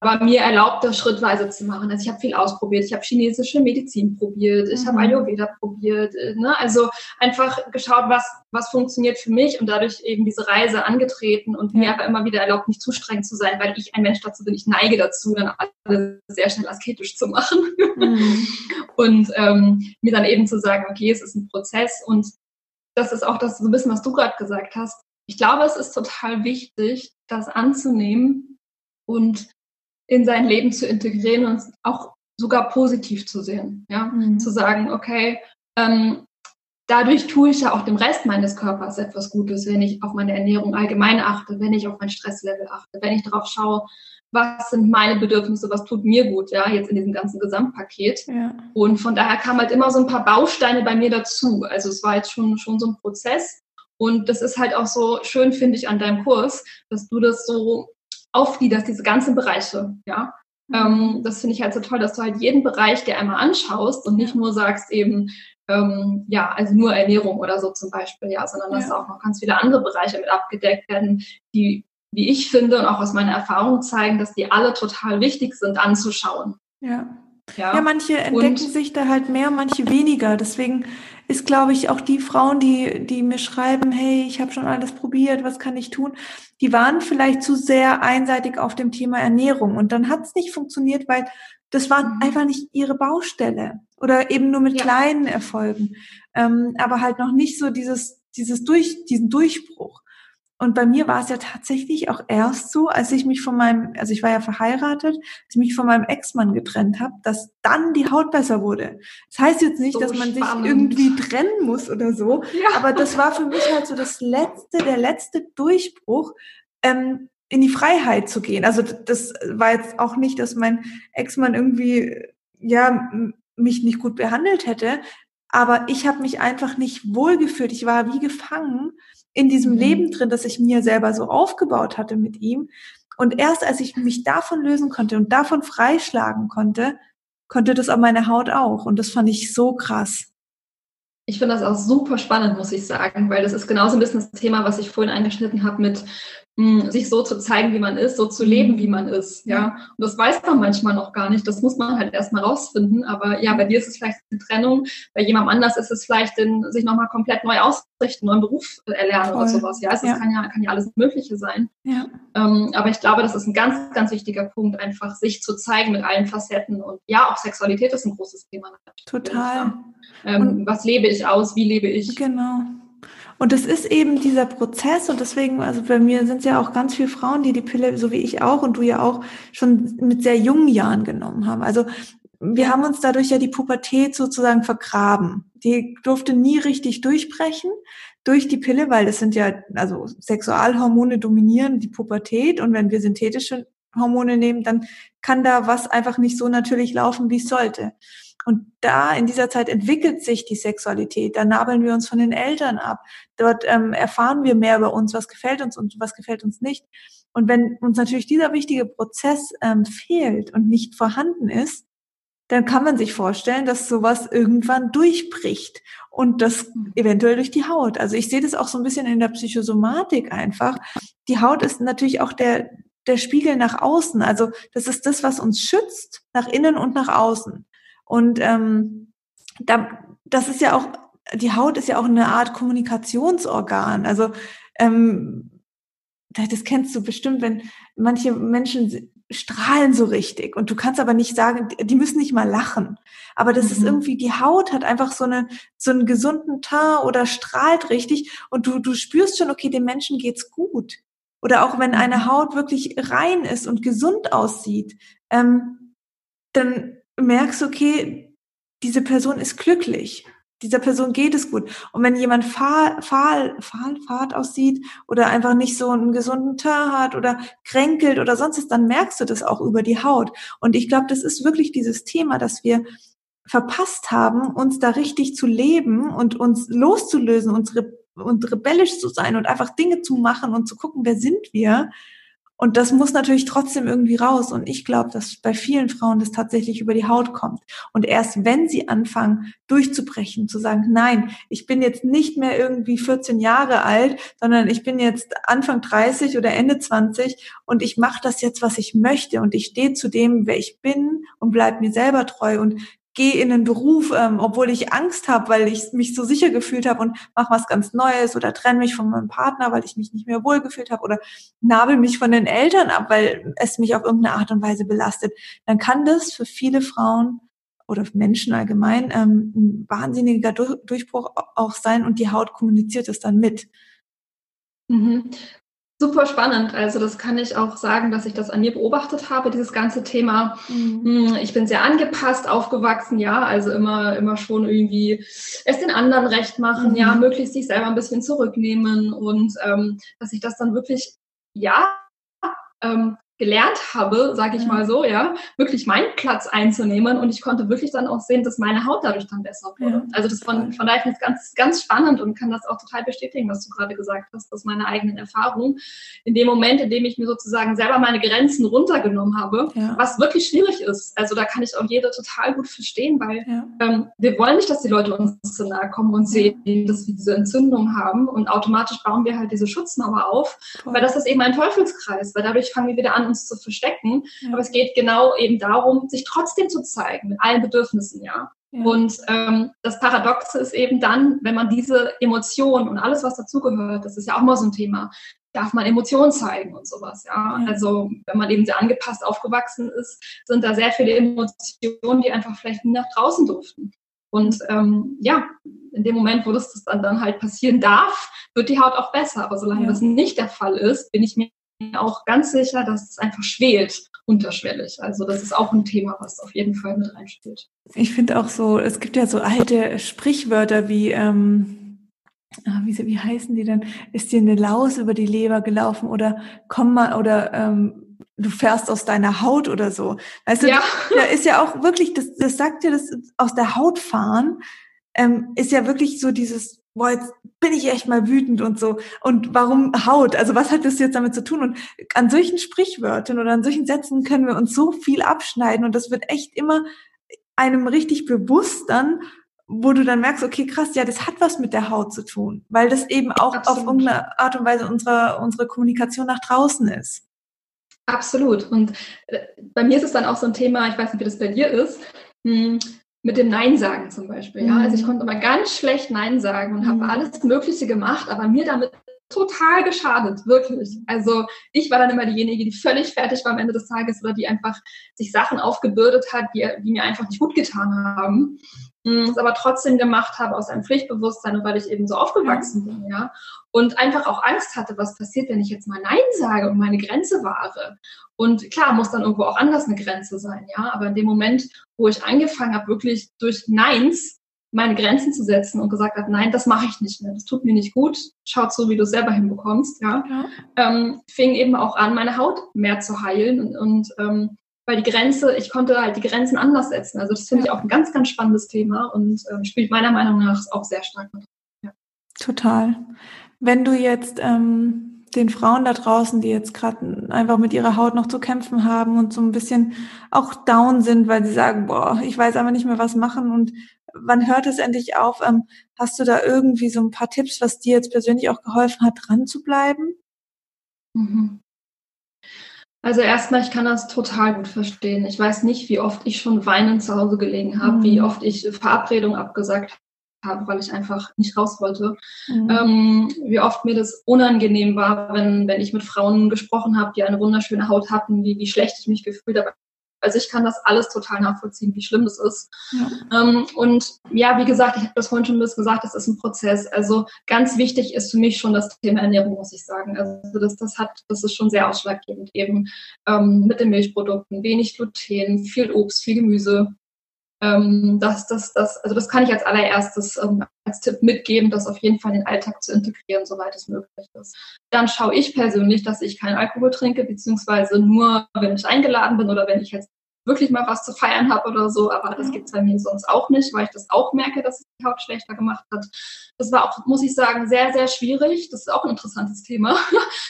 aber mir erlaubt, das schrittweise zu machen. Also ich habe viel ausprobiert. Ich habe chinesische Medizin probiert. Ich mhm. habe Ayurveda probiert. Äh, ne? Also einfach geschaut, was, was funktioniert für mich und dadurch eben diese Reise angetreten und mir aber immer wieder erlaubt, nicht zu streng zu sein, weil ich ein Mensch dazu bin. Ich neige dazu, dann alles sehr schnell asketisch zu machen. Mhm. <laughs> und ähm, mir dann eben zu sagen, okay, es ist ein Prozess und das ist auch das so ein bisschen, was du gerade gesagt hast. Ich glaube, es ist total wichtig, das anzunehmen und in sein Leben zu integrieren und auch sogar positiv zu sehen. Ja? Mhm. Zu sagen, okay, ähm, dadurch tue ich ja auch dem Rest meines Körpers etwas Gutes, wenn ich auf meine Ernährung allgemein achte, wenn ich auf mein Stresslevel achte, wenn ich darauf schaue, was sind meine Bedürfnisse, was tut mir gut, ja, jetzt in diesem ganzen Gesamtpaket. Ja. Und von daher kamen halt immer so ein paar Bausteine bei mir dazu. Also es war jetzt schon, schon so ein Prozess. Und das ist halt auch so schön, finde ich, an deinem Kurs, dass du das so aufgliederst, diese ganzen Bereiche, ja. Ähm, das finde ich halt so toll, dass du halt jeden Bereich dir einmal anschaust und nicht nur sagst eben, ähm, ja, also nur Ernährung oder so zum Beispiel, ja, sondern dass ja. auch noch ganz viele andere Bereiche mit abgedeckt werden, die, wie ich finde und auch aus meiner Erfahrung zeigen, dass die alle total wichtig sind anzuschauen. Ja. Ja, ja manche entdecken und, sich da halt mehr, manche weniger. Deswegen ist, glaube ich, auch die Frauen, die, die mir schreiben, hey, ich habe schon alles probiert, was kann ich tun? Die waren vielleicht zu sehr einseitig auf dem Thema Ernährung und dann hat es nicht funktioniert, weil das war mhm. einfach nicht ihre Baustelle oder eben nur mit ja. kleinen Erfolgen, ähm, aber halt noch nicht so dieses, dieses durch, diesen Durchbruch. Und bei mir war es ja tatsächlich auch erst so, als ich mich von meinem, also ich war ja verheiratet, als ich mich von meinem Ex-Mann getrennt habe, dass dann die Haut besser wurde. Das heißt jetzt nicht, so dass man spannend. sich irgendwie trennen muss oder so, ja. aber das war für mich halt so das letzte, der letzte Durchbruch, ähm, in die Freiheit zu gehen. Also das war jetzt auch nicht, dass mein Ex-Mann irgendwie ja mich nicht gut behandelt hätte, aber ich habe mich einfach nicht wohlgefühlt. Ich war wie gefangen in diesem mhm. Leben drin, das ich mir selber so aufgebaut hatte mit ihm. Und erst als ich mich davon lösen konnte und davon freischlagen konnte, konnte das auch meine Haut auch. Und das fand ich so krass. Ich finde das auch super spannend, muss ich sagen, weil das ist genauso ein bisschen das Thema, was ich vorhin angeschnitten habe mit sich so zu zeigen, wie man ist, so zu leben, mhm. wie man ist, ja. Und das weiß man manchmal noch gar nicht. Das muss man halt erstmal rausfinden. Aber ja, bei dir ist es vielleicht eine Trennung, bei jemandem anders ist es vielleicht den, sich nochmal komplett neu ausrichten, neuen Beruf erlernen Voll. oder sowas. Ja, es ja. kann ja, kann ja alles Mögliche sein. Ja. Ähm, aber ich glaube, das ist ein ganz, ganz wichtiger Punkt, einfach sich zu zeigen mit allen Facetten. Und ja, auch Sexualität ist ein großes Thema. Total. Ähm, was lebe ich aus? Wie lebe ich? Genau. Und es ist eben dieser Prozess und deswegen, also bei mir sind es ja auch ganz viele Frauen, die die Pille, so wie ich auch und du ja auch, schon mit sehr jungen Jahren genommen haben. Also wir haben uns dadurch ja die Pubertät sozusagen vergraben. Die durfte nie richtig durchbrechen durch die Pille, weil das sind ja, also Sexualhormone dominieren die Pubertät und wenn wir synthetische Hormone nehmen, dann kann da was einfach nicht so natürlich laufen, wie es sollte. Und da in dieser Zeit entwickelt sich die Sexualität. Da nabeln wir uns von den Eltern ab. Dort ähm, erfahren wir mehr über uns, was gefällt uns und was gefällt uns nicht. Und wenn uns natürlich dieser wichtige Prozess ähm, fehlt und nicht vorhanden ist, dann kann man sich vorstellen, dass sowas irgendwann durchbricht und das eventuell durch die Haut. Also ich sehe das auch so ein bisschen in der Psychosomatik einfach. Die Haut ist natürlich auch der, der Spiegel nach außen. Also das ist das, was uns schützt, nach innen und nach außen. Und ähm, da, das ist ja auch, die Haut ist ja auch eine Art Kommunikationsorgan. Also ähm, das kennst du bestimmt, wenn manche Menschen strahlen so richtig und du kannst aber nicht sagen, die müssen nicht mal lachen. Aber das mhm. ist irgendwie, die Haut hat einfach so, eine, so einen gesunden Teint oder strahlt richtig und du, du spürst schon, okay, dem Menschen geht's gut. Oder auch wenn eine mhm. Haut wirklich rein ist und gesund aussieht, ähm, dann merkst, okay, diese Person ist glücklich. Dieser Person geht es gut. Und wenn jemand fahl, fahl, fahl, fad aussieht oder einfach nicht so einen gesunden Teint hat oder kränkelt oder sonst was, dann merkst du das auch über die Haut. Und ich glaube, das ist wirklich dieses Thema, dass wir verpasst haben, uns da richtig zu leben und uns loszulösen, unsere und rebellisch zu sein und einfach Dinge zu machen und zu gucken, wer sind wir und das muss natürlich trotzdem irgendwie raus. Und ich glaube, dass bei vielen Frauen das tatsächlich über die Haut kommt. Und erst wenn sie anfangen, durchzubrechen, zu sagen, nein, ich bin jetzt nicht mehr irgendwie 14 Jahre alt, sondern ich bin jetzt Anfang 30 oder Ende 20 und ich mache das jetzt, was ich möchte. Und ich stehe zu dem, wer ich bin und bleib mir selber treu und gehe in einen Beruf, ähm, obwohl ich Angst habe, weil ich mich so sicher gefühlt habe und mache was ganz Neues oder trenne mich von meinem Partner, weil ich mich nicht mehr wohlgefühlt habe oder nabel mich von den Eltern ab, weil es mich auf irgendeine Art und Weise belastet, dann kann das für viele Frauen oder Menschen allgemein ähm, ein wahnsinniger Durchbruch auch sein und die Haut kommuniziert es dann mit. Mhm. Super spannend. Also das kann ich auch sagen, dass ich das an mir beobachtet habe, dieses ganze Thema. Mhm. Hm, ich bin sehr angepasst, aufgewachsen, ja, also immer, immer schon irgendwie es den anderen recht machen, mhm. ja, möglichst sich selber ein bisschen zurücknehmen und ähm, dass ich das dann wirklich, ja, ähm, gelernt habe, sage ich mal so, ja, wirklich meinen Platz einzunehmen und ich konnte wirklich dann auch sehen, dass meine Haut dadurch dann besser wurde. Ja. Also das von, von daher ist ganz, ganz spannend und kann das auch total bestätigen, was du gerade gesagt hast, aus meiner eigenen Erfahrung. In dem Moment, in dem ich mir sozusagen selber meine Grenzen runtergenommen habe, ja. was wirklich schwierig ist. Also da kann ich auch jede total gut verstehen, weil ja. ähm, wir wollen nicht, dass die Leute uns zu nahe kommen und sehen, dass wir diese Entzündung haben und automatisch bauen wir halt diese Schutzmauer auf, Voll. weil das ist eben ein Teufelskreis, weil dadurch fangen wir wieder an, uns zu verstecken. Ja. Aber es geht genau eben darum, sich trotzdem zu zeigen mit allen Bedürfnissen, ja. ja. Und ähm, das Paradoxe ist eben dann, wenn man diese Emotionen und alles, was dazugehört, das ist ja auch mal so ein Thema, darf man Emotionen zeigen und sowas, ja? ja. Also wenn man eben sehr angepasst aufgewachsen ist, sind da sehr viele Emotionen, die einfach vielleicht nie nach draußen durften. Und ähm, ja, in dem Moment, wo das, das dann, dann halt passieren darf, wird die Haut auch besser. Aber solange ja. das nicht der Fall ist, bin ich mir auch ganz sicher, dass es einfach schwelt unterschwellig. Also das ist auch ein Thema, was auf jeden Fall mit reinspielt. Ich finde auch so, es gibt ja so alte Sprichwörter wie, ähm, ah, wie, wie heißen die denn? Ist dir eine Laus über die Leber gelaufen oder komm mal oder ähm, du fährst aus deiner Haut oder so. Weißt du, ja. da ist ja auch wirklich, das, das sagt ja, das aus der Haut fahren, ähm, ist ja wirklich so dieses boah, jetzt bin ich echt mal wütend und so. Und warum Haut? Also was hat das jetzt damit zu tun? Und an solchen Sprichwörtern oder an solchen Sätzen können wir uns so viel abschneiden und das wird echt immer einem richtig bewusst dann, wo du dann merkst, okay, krass, ja, das hat was mit der Haut zu tun, weil das eben auch Absolut. auf irgendeine Art und Weise unsere, unsere Kommunikation nach draußen ist. Absolut. Und äh, bei mir ist es dann auch so ein Thema, ich weiß nicht, wie das bei dir ist. Mit dem Nein sagen zum Beispiel. Ja? Also ich mhm. konnte immer ganz schlecht Nein sagen und habe mhm. alles Mögliche gemacht, aber mir damit total geschadet, wirklich. Also ich war dann immer diejenige, die völlig fertig war am Ende des Tages oder die einfach sich Sachen aufgebürdet hat, die, die mir einfach nicht gut getan haben es aber trotzdem gemacht habe aus einem Pflichtbewusstsein und weil ich eben so aufgewachsen bin, ja. Und einfach auch Angst hatte, was passiert, wenn ich jetzt mal Nein sage und meine Grenze wahre. Und klar, muss dann irgendwo auch anders eine Grenze sein, ja. Aber in dem Moment, wo ich angefangen habe, wirklich durch Neins meine Grenzen zu setzen und gesagt habe, nein, das mache ich nicht mehr, das tut mir nicht gut, schaut so, wie du es selber hinbekommst, ja, ja. Ähm, fing eben auch an, meine Haut mehr zu heilen und, und ähm, weil die Grenze, ich konnte halt die Grenzen anders setzen. Also das finde ich auch ein ganz, ganz spannendes Thema und ähm, spielt meiner Meinung nach auch sehr stark mit. Ja. Total. Wenn du jetzt ähm, den Frauen da draußen, die jetzt gerade einfach mit ihrer Haut noch zu kämpfen haben und so ein bisschen auch down sind, weil sie sagen, boah, ich weiß aber nicht mehr, was machen und wann hört es endlich auf? Ähm, hast du da irgendwie so ein paar Tipps, was dir jetzt persönlich auch geholfen hat, dran zu bleiben? Mhm. Also erstmal, ich kann das total gut verstehen. Ich weiß nicht, wie oft ich schon weinend zu Hause gelegen habe, mhm. wie oft ich Verabredungen abgesagt habe, weil ich einfach nicht raus wollte. Mhm. Ähm, wie oft mir das unangenehm war, wenn, wenn ich mit Frauen gesprochen habe, die eine wunderschöne Haut hatten, wie, wie schlecht ich mich gefühlt habe, also ich kann das alles total nachvollziehen, wie schlimm das ist. Ja. Ähm, und ja, wie gesagt, ich habe das vorhin schon ein bisschen gesagt, das ist ein Prozess. Also ganz wichtig ist für mich schon das Thema Ernährung, muss ich sagen. Also das, das hat, das ist schon sehr ausschlaggebend eben ähm, mit den Milchprodukten, wenig Gluten, viel Obst, viel Gemüse. Ähm, das, das, das, also das kann ich als allererstes ähm, als Tipp mitgeben, das auf jeden Fall in den Alltag zu integrieren, soweit es möglich ist. Dann schaue ich persönlich, dass ich keinen Alkohol trinke, beziehungsweise nur, wenn ich eingeladen bin oder wenn ich jetzt wirklich mal was zu feiern habe oder so, aber das gibt es bei mir sonst auch nicht, weil ich das auch merke, dass es die Haut schlechter gemacht hat. Das war auch, muss ich sagen, sehr, sehr schwierig. Das ist auch ein interessantes Thema.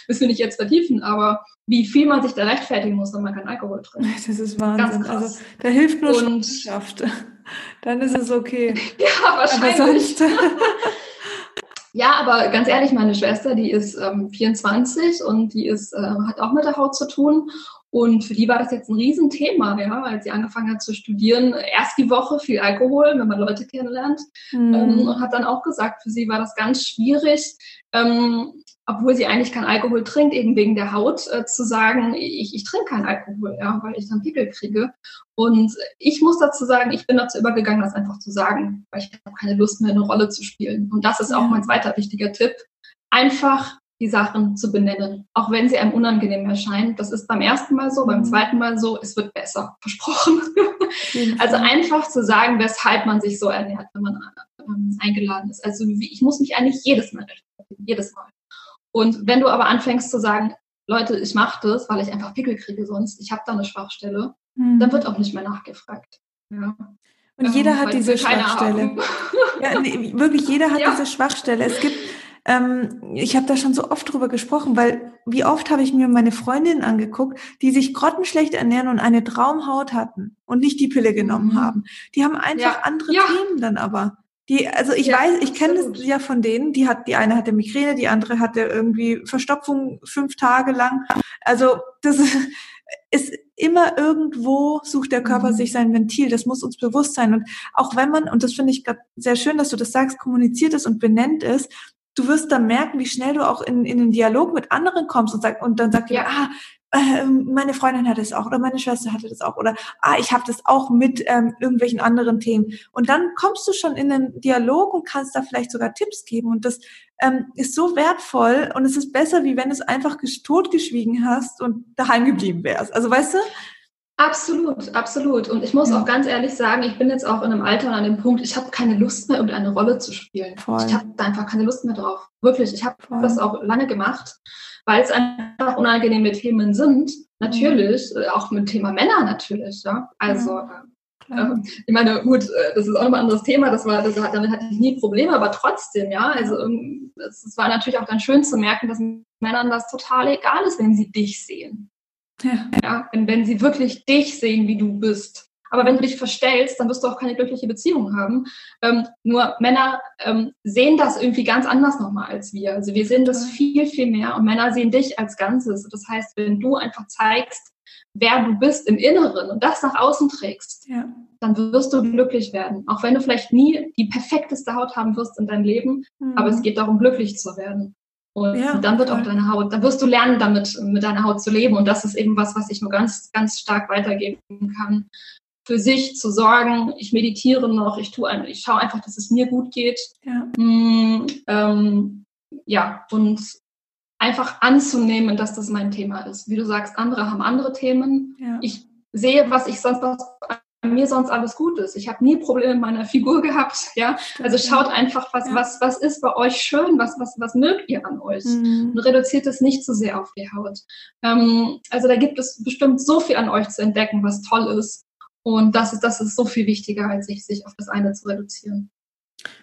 Das will ich jetzt vertiefen, aber wie viel man sich da rechtfertigen muss, wenn man keinen Alkohol trinkt. Das ist Wahnsinn. Also da hilft nur Und. <laughs> Dann ist es okay. <laughs> ja, wahrscheinlich. Aber <laughs> Ja, aber ganz ehrlich, meine Schwester, die ist ähm, 24 und die ist, äh, hat auch mit der Haut zu tun. Und für die war das jetzt ein Riesenthema, ja, als sie angefangen hat zu studieren. Erst die Woche viel Alkohol, wenn man Leute kennenlernt. Mhm. Ähm, und hat dann auch gesagt, für sie war das ganz schwierig, ähm, obwohl sie eigentlich keinen Alkohol trinkt, eben wegen der Haut, äh, zu sagen, ich, ich trinke keinen Alkohol, ja, weil ich dann Pickel kriege. Und ich muss dazu sagen, ich bin dazu übergegangen, das einfach zu sagen, weil ich habe keine Lust mehr, eine Rolle zu spielen. Und das ist auch mein zweiter wichtiger Tipp. Einfach die Sachen zu benennen, auch wenn sie einem unangenehm erscheinen. Das ist beim ersten Mal so, beim mhm. zweiten Mal so, es wird besser, <laughs> versprochen. also einfach zu sagen, weshalb man sich so ernährt, wenn man ähm, eingeladen ist. Also ich muss mich eigentlich jedes Mal rechtfertigen, jedes Mal. Und wenn du aber anfängst zu sagen, Leute, ich mache das, weil ich einfach Pickel kriege sonst, ich habe da eine Schwachstelle, mhm. dann wird auch nicht mehr nachgefragt. Ja. Und jeder ähm, hat diese Schwachstelle. ja, nee, wirklich, jeder hat <laughs> ja. diese Schwachstelle. Es gibt ähm, ich habe da schon so oft drüber gesprochen, weil wie oft habe ich mir meine Freundinnen angeguckt, die sich grottenschlecht ernähren und eine Traumhaut hatten und nicht die Pille genommen mhm. haben. Die haben einfach ja. andere ja. Themen dann aber. Die, also ich ja, weiß, ich kenne das ja von denen, die hat, die eine hatte Migräne, die andere hatte irgendwie Verstopfung fünf Tage lang. Also das <laughs> ist immer irgendwo sucht der Körper mhm. sich sein Ventil. Das muss uns bewusst sein. Und auch wenn man, und das finde ich gerade sehr schön, dass du das sagst, kommuniziert es und benennt es, du wirst dann merken, wie schnell du auch in, in den Dialog mit anderen kommst und, sag, und dann sagt ja. ah, äh, meine Freundin hatte es auch oder meine Schwester hatte das auch oder ah, ich habe das auch mit ähm, irgendwelchen anderen Themen. Und dann kommst du schon in den Dialog und kannst da vielleicht sogar Tipps geben. Und das ähm, ist so wertvoll und es ist besser, wie wenn du es einfach totgeschwiegen hast und daheim geblieben wärst. Also weißt du? Absolut, absolut. Und ich muss ja. auch ganz ehrlich sagen, ich bin jetzt auch in einem Alter und an dem Punkt, ich habe keine Lust mehr, irgendeine Rolle zu spielen. Voll. Ich habe da einfach keine Lust mehr drauf. Wirklich, ich habe das auch lange gemacht, weil es einfach unangenehme Themen sind. Natürlich, mhm. auch mit Thema Männer natürlich. Ja? Also, ja. Äh, ich meine, gut, äh, das ist auch nochmal ein anderes Thema. Das war, das, damit hatte ich nie Probleme, aber trotzdem, ja. Also, ähm, es war natürlich auch dann schön zu merken, dass Männern das total egal ist, wenn sie dich sehen. Ja. ja wenn, wenn sie wirklich dich sehen, wie du bist. Aber wenn du dich verstellst, dann wirst du auch keine glückliche Beziehung haben. Ähm, nur Männer ähm, sehen das irgendwie ganz anders nochmal als wir. Also wir sehen das viel, viel mehr und Männer sehen dich als Ganzes. Das heißt, wenn du einfach zeigst, wer du bist im Inneren und das nach außen trägst, ja. dann wirst du glücklich werden. Auch wenn du vielleicht nie die perfekteste Haut haben wirst in deinem Leben, mhm. aber es geht darum, glücklich zu werden. Und ja, dann wird auch deine Haut, dann wirst du lernen, damit mit deiner Haut zu leben. Und das ist eben was, was ich nur ganz, ganz stark weitergeben kann. Für sich zu sorgen, ich meditiere noch, ich tue ich schaue einfach, dass es mir gut geht. Ja, mm, ähm, ja und einfach anzunehmen, dass das mein Thema ist. Wie du sagst, andere haben andere Themen. Ja. Ich sehe, was ich sonst was bei mir sonst alles gut ist. Ich habe nie Probleme mit meiner Figur gehabt, <laughs> ja. Also schaut einfach, was, ja. was, was ist bei euch schön, was, was, was mögt ihr an euch? Mhm. Und reduziert es nicht zu sehr auf die Haut. Ähm, also da gibt es bestimmt so viel an euch zu entdecken, was toll ist. Und das ist, das ist so viel wichtiger, als sich, sich auf das eine zu reduzieren.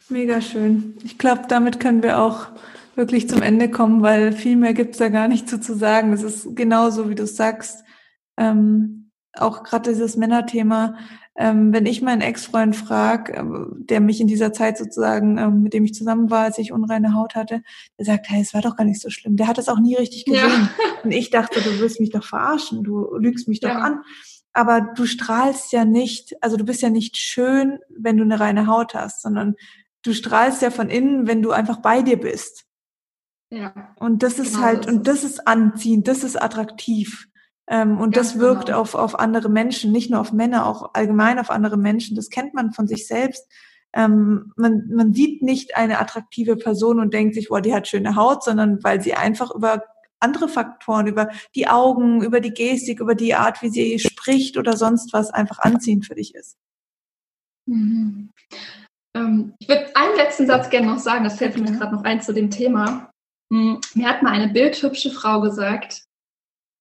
Mega schön. Ich glaube, damit können wir auch wirklich zum Ende kommen, weil viel mehr gibt's da gar nicht zu, zu sagen. Es ist genauso, wie du sagst. Ähm, auch gerade dieses Männerthema, ähm, wenn ich meinen Ex-Freund frage, äh, der mich in dieser Zeit sozusagen, ähm, mit dem ich zusammen war, als ich unreine Haut hatte, der sagt, hey, es war doch gar nicht so schlimm. Der hat es auch nie richtig gesehen. Ja. Und ich dachte, du willst mich doch verarschen, du lügst mich doch ja. an. Aber du strahlst ja nicht, also du bist ja nicht schön, wenn du eine reine Haut hast, sondern du strahlst ja von innen, wenn du einfach bei dir bist. Ja. Und das ist genau halt, und das ist anziehend, das ist attraktiv. Ähm, und Ganz das wirkt genau. auf, auf andere Menschen, nicht nur auf Männer, auch allgemein auf andere Menschen. Das kennt man von sich selbst. Ähm, man, man sieht nicht eine attraktive Person und denkt sich, boah, die hat schöne Haut, sondern weil sie einfach über andere Faktoren, über die Augen, über die Gestik, über die Art, wie sie spricht oder sonst was einfach anziehend für dich ist. Mhm. Ähm, ich würde einen letzten Satz gerne noch sagen, das fällt mir gerade noch ein zu dem Thema. Hm, mir hat mal eine bildhübsche Frau gesagt,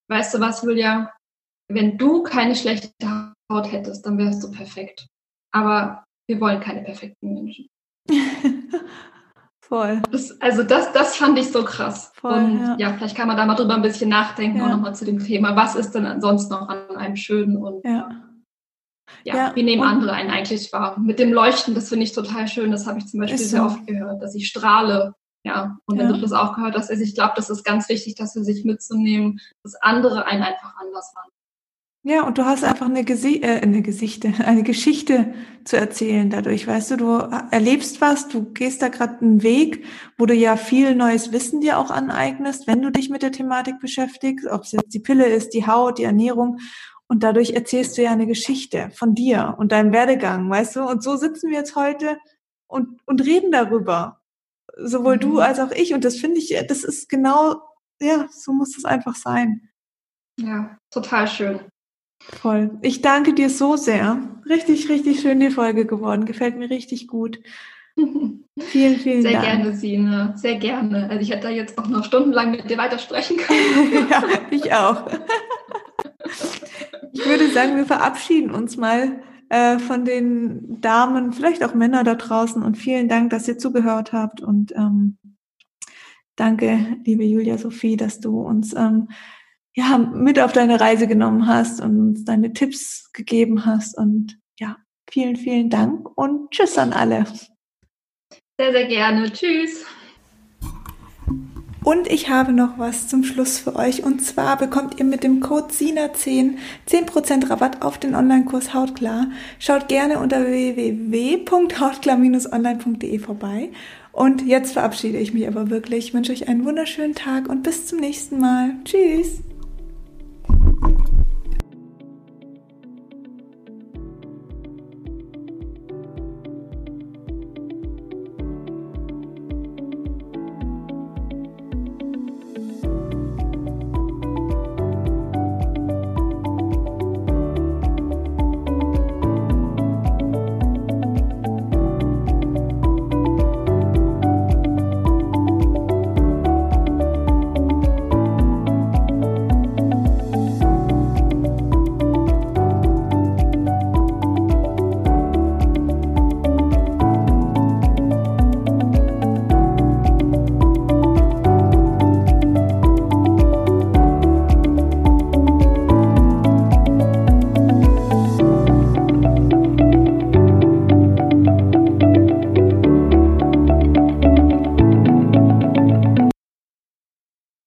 weißt du was, Julia, wenn du keine schlechte Haut hättest, dann wärst du perfekt. Aber wir wollen keine perfekten Menschen. <laughs> Voll. Das, also das, das fand ich so krass. Voll, und ja. ja. vielleicht kann man da mal drüber ein bisschen nachdenken ja. und nochmal zu dem Thema, was ist denn ansonsten noch an einem schönen und ja. Ja, ja, wie nehmen andere einen eigentlich wahr? Mit dem Leuchten, das finde ich total schön. Das habe ich zum Beispiel sehr oft gehört, dass ich strahle ja, und wenn ja. du das auch gehört hast, also ich glaube, das ist ganz wichtig, dass wir sich mitzunehmen, dass andere einen einfach anders waren. Ja, und du hast einfach eine, Gesi äh, eine Gesichte, <laughs> eine Geschichte zu erzählen dadurch. Weißt du, du erlebst was, du gehst da gerade einen Weg, wo du ja viel neues Wissen dir auch aneignest, wenn du dich mit der Thematik beschäftigst, ob es jetzt die Pille ist, die Haut, die Ernährung. Und dadurch erzählst du ja eine Geschichte von dir und deinem Werdegang, weißt du? Und so sitzen wir jetzt heute und, und reden darüber sowohl mhm. du als auch ich. Und das finde ich, das ist genau, ja, so muss es einfach sein. Ja, total schön. Voll. Ich danke dir so sehr. Richtig, richtig schön die Folge geworden. Gefällt mir richtig gut. <laughs> vielen, vielen sehr Dank. Sehr gerne, Sine. Sehr gerne. Also ich hätte da jetzt auch noch stundenlang mit dir weitersprechen können. <laughs> ja, ich auch. <laughs> ich würde sagen, wir verabschieden uns mal äh, von den Damen, vielleicht auch Männer da draußen. Und vielen Dank, dass ihr zugehört habt. Und ähm, danke, liebe Julia Sophie, dass du uns ähm, ja, mit auf deine Reise genommen hast und uns deine Tipps gegeben hast. Und ja, vielen, vielen Dank und tschüss an alle. Sehr, sehr gerne. Tschüss. Und ich habe noch was zum Schluss für euch. Und zwar bekommt ihr mit dem Code SINA10 10% Rabatt auf den Online-Kurs Hautklar. Schaut gerne unter www.hautklar-online.de vorbei. Und jetzt verabschiede ich mich aber wirklich. Ich wünsche euch einen wunderschönen Tag und bis zum nächsten Mal. Tschüss!